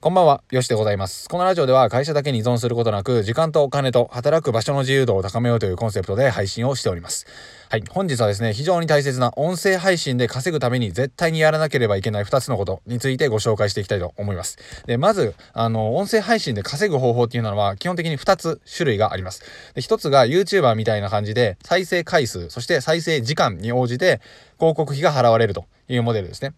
こんばんは、よしでございます。このラジオでは会社だけに依存することなく、時間とお金と働く場所の自由度を高めようというコンセプトで配信をしております。はい、本日はですね、非常に大切な音声配信で稼ぐために絶対にやらなければいけない2つのことについてご紹介していきたいと思います。で、まず、あの、音声配信で稼ぐ方法っていうのは基本的に2つ種類があります。で、1つが YouTuber みたいな感じで、再生回数、そして再生時間に応じて広告費が払われるというモデルですね。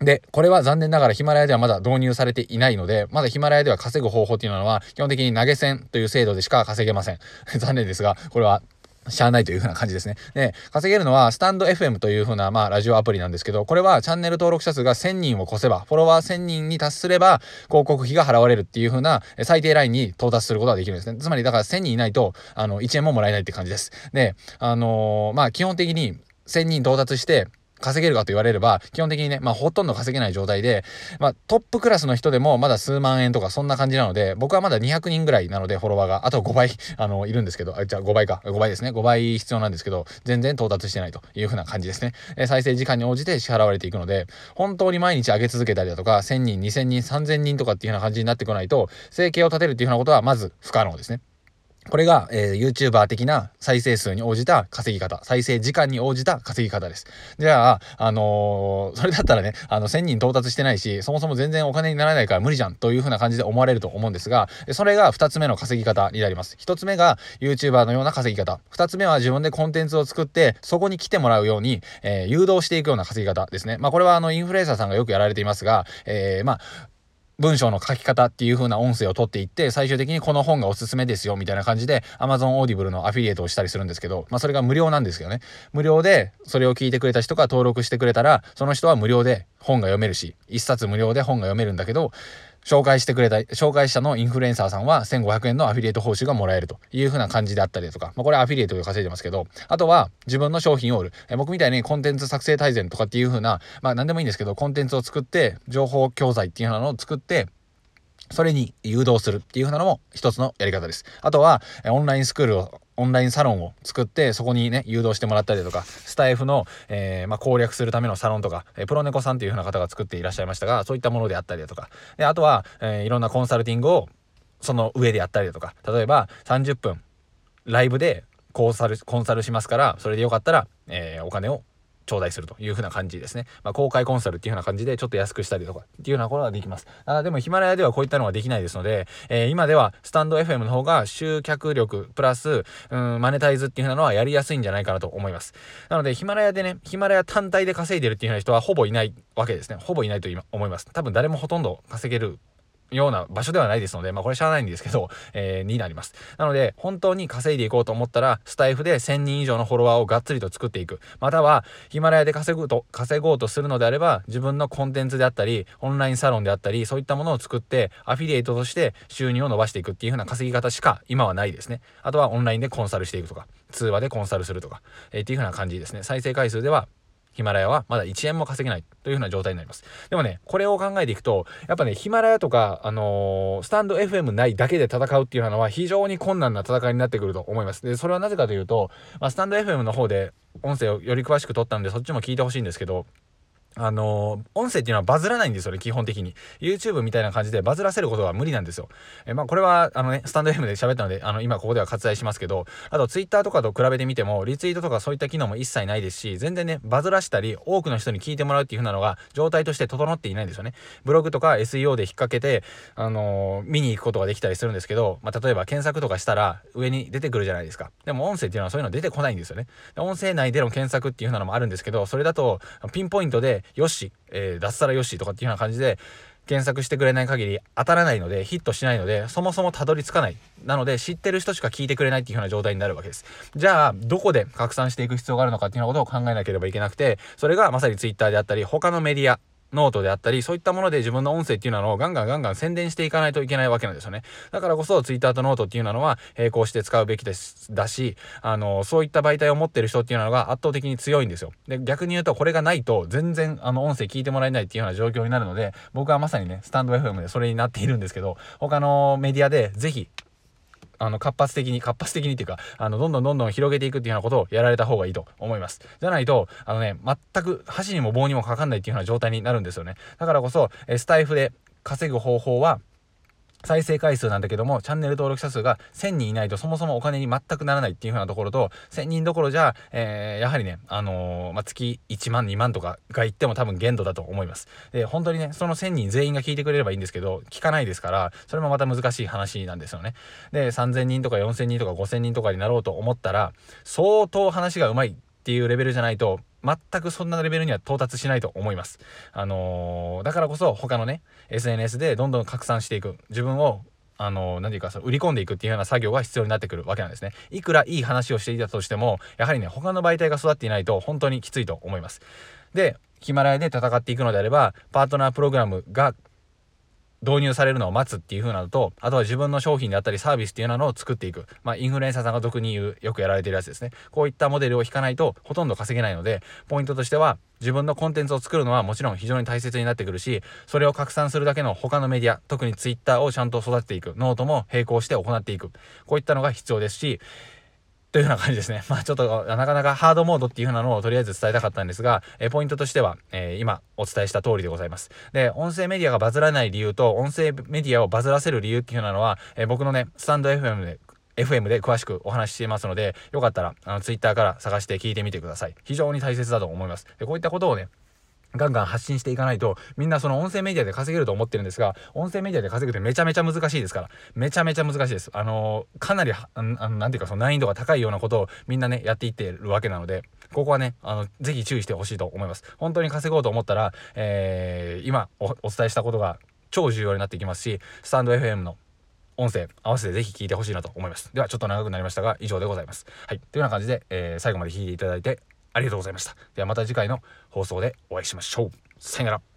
で、これは残念ながらヒマラヤではまだ導入されていないので、まだヒマラヤでは稼ぐ方法っていうのは基本的に投げ銭という制度でしか稼げません。残念ですが、これはしゃあないという風な感じですね。で、稼げるのは、スタンド FM という風な、まあ、ラジオアプリなんですけど、これはチャンネル登録者数が1000人を超せば、フォロワー1000人に達すれば、広告費が払われるっていう風な最低ラインに到達することができるんですね。つまり、だから1000人いないと、あの、1円ももらえないって感じです。で、あのー、まあ、基本的に1000人到達して、稼げるかと言われれば、基本的にね、まあほとんど稼げない状態で、まあトップクラスの人でもまだ数万円とかそんな感じなので、僕はまだ200人ぐらいなのでフォロワーが、あと5倍、あの、いるんですけど、あ、じゃあ5倍か、5倍ですね。5倍必要なんですけど、全然到達してないという風な感じですね。え再生時間に応じて支払われていくので、本当に毎日上げ続けたりだとか、1000人、2000人、3000人とかっていう風な感じになってこないと、生計を立てるっていう風なことはまず不可能ですね。これが、えー、YouTuber 的な再生数に応じた稼ぎ方、再生時間に応じた稼ぎ方です。じゃあ、あのー、それだったらね、あの、1000人到達してないし、そもそも全然お金にならないから無理じゃんという風な感じで思われると思うんですが、それが2つ目の稼ぎ方になります。1つ目が YouTuber のような稼ぎ方。2つ目は自分でコンテンツを作って、そこに来てもらうように、えー、誘導していくような稼ぎ方ですね。まあ、これはあの、インフルエンサーさんがよくやられていますが、えー、まあ、文章の書き方っていう風な音声を取っていって、最終的にこの本がおすすめですよ、みたいな感じで、Amazon Audible のアフィリエイトをしたりするんですけど、まあそれが無料なんですけどね。無料で、それを聞いてくれた人が登録してくれたら、その人は無料で本が読めるし、一冊無料で本が読めるんだけど、紹介してくれた、紹介者のインフルエンサーさんは1500円のアフィリエイト報酬がもらえるという風な感じであったりとか、まあ、これアフィリエイトで稼いでますけど、あとは自分の商品を売る。え僕みたいにコンテンツ作成大全とかっていう風な、まあ何でもいいんですけど、コンテンツを作って、情報教材っていうのを作って、それに誘導するっていう風なのも一つのやり方です。あとは、オンラインスクールを、オンラインサロンを作って、そこにね、誘導してもらったりとか、スタイフの、えー、まあ、攻略するためのサロンとか、えプロネコさんっていうふうな方が作っていらっしゃいましたが、そういったものであったりだとか、で、あとは、えー、いろんなコンサルティングを、その上でやったりだとか、例えば30分、ライブでコンサル、コンサルしますから、それでよかったら、え、お金を頂戴するというふうな感じですね。まあ、公開コンサルっていうふうな感じでちょっと安くしたりとかっていうようなことができます。あでもヒマラヤではこういったのはできないですので、えー、今ではスタンド FM の方が集客力プラス、うん、マネタイズっていうふうなのはやりやすいんじゃないかなと思います。なのでヒマラヤでね、ヒマラヤ単体で稼いでるっていうふうな人はほぼいないわけですね。ほぼいないと思います。多分誰もほとんど稼げるような場所ではないですので、まあこれしゃあないんですけど、えー、になります。なので、本当に稼いでいこうと思ったら、スタイフで1000人以上のフォロワーをがっつりと作っていく。または、ヒマラヤで稼ぐと、稼ごうとするのであれば、自分のコンテンツであったり、オンラインサロンであったり、そういったものを作って、アフィリエイトとして収入を伸ばしていくっていう風な稼ぎ方しか今はないですね。あとはオンラインでコンサルしていくとか、通話でコンサルするとか、えー、っていう風な感じですね。再生回数では、ヒマラヤはまだ1円も稼げないというふうな状態になります。でもね、これを考えていくと、やっぱね、ヒマラヤとか、あのー、スタンド FM ないだけで戦うっていうのは非常に困難な戦いになってくると思います。で、それはなぜかというと、まあ、スタンド FM の方で音声をより詳しく撮ったんで、そっちも聞いてほしいんですけど、あの、音声っていうのはバズらないんですよね、基本的に。YouTube みたいな感じでバズらせることは無理なんですよ。えまあ、これは、あのね、スタンド FM で喋ったので、あの、今ここでは割愛しますけど、あと Twitter とかと比べてみても、リツイートとかそういった機能も一切ないですし、全然ね、バズらしたり、多くの人に聞いてもらうっていう風なのが、状態として整っていないんですよね。ブログとか SEO で引っ掛けて、あの、見に行くことができたりするんですけど、まあ、例えば検索とかしたら、上に出てくるじゃないですか。でも音声っていうのはそういうの出てこないんですよね。音声内での検索っていう風なのもあるんですけど、それだと、ピンポイントで、よし、えー、脱サラよしとかっていうような感じで、検索してくれない限り当たらないので、ヒットしないので、そもそもたどり着かない。なので、知ってる人しか聞いてくれないっていうような状態になるわけです。じゃあ、どこで拡散していく必要があるのかっていうようなことを考えなければいけなくて、それがまさに Twitter であったり、他のメディア、ノートであったり、そういったもので自分の音声っていうのをガンガンガンガン宣伝していかないといけないわけなんですよね。だからこそ、ツイッターとノートっていうのは並行して使うべきです、だし、あの、そういった媒体を持ってる人っていうのが圧倒的に強いんですよ。で、逆に言うと、これがないと全然、あの、音声聞いてもらえないっていうような状況になるので、僕はまさにね、スタンド FM でそれになっているんですけど、他のメディアでぜひ、あの、活発的に、活発的にっていうか、あの、どんどんどんどん広げていくっていうようなことをやられた方がいいと思います。じゃないと、あのね、全く箸にも棒にもかかんないっていうような状態になるんですよね。だからこそ、えスタエフで稼ぐ方法は再生回数なんだけども、チャンネル登録者数が1000人いないとそもそもお金に全くならないっていう風なところと、1000人どころじゃ、えー、やはりね、あのー、まあ、月1万、2万とかが言っても多分限度だと思います。で、本当にね、その1000人全員が聞いてくれればいいんですけど、聞かないですから、それもまた難しい話なんですよね。で、3000人とか4000人とか5000人とかになろうと思ったら、相当話がうまいっていうレベルじゃないと、全くそんなレベルには到達しないと思います。あのー、だからこそ他のね、SNS でどんどん拡散していく。自分をあの、何て言うか、その売り込んでいくっていうような作業が必要になってくるわけなんですね。いくらいい話をしていたとしても、やはりね、他の媒体が育っていないと本当にきついと思います。で、ヒマラヤで戦っていくのであれば、パートナープログラムが導入されるのを待つっていう風なのと、あとは自分の商品であったりサービスっていうのを作っていく。まあ、インフルエンサーさんが俗に言う、よくやられてるやつですね。こういったモデルを引かないとほとんど稼げないので、ポイントとしては、自分のコンテンツを作るのはもちろん非常に大切になってくるし、それを拡散するだけの他のメディア、特に Twitter をちゃんと育てていく。ノートも並行して行っていく。こういったのが必要ですし、というような感じですね。まあちょっとなかなかハードモードっていう風なのをとりあえず伝えたかったんですが、えポイントとしては、えー、今お伝えした通りでございます。で、音声メディアがバズらない理由と、音声メディアをバズらせる理由っていう風なのは、えー、僕のね、スタンド FM で FM で詳しくお話ししていますので、よかったら、あの、Twitter から探して聞いてみてください。非常に大切だと思います。で、こういったことをね、ガンガン発信していかないと、みんなその音声メディアで稼げると思ってるんですが、音声メディアで稼ぐってめちゃめちゃ難しいですから。めちゃめちゃ難しいです。あのー、かなり、あの、なんていうかその難易度が高いようなことをみんなね、やっていってるわけなので、ここはね、あの、ぜひ注意してほしいと思います。本当に稼ごうと思ったら、えー、今お伝えしたことが超重要になってきますし、スタンド FM の音声合わせてぜひ聞いてほしいなと思います。ではちょっと長くなりましたが以上でございます。はい。というような感じで、えー、最後まで聞いていただいてありがとうございました。ではまた次回の放送でお会いしましょう。さよなら。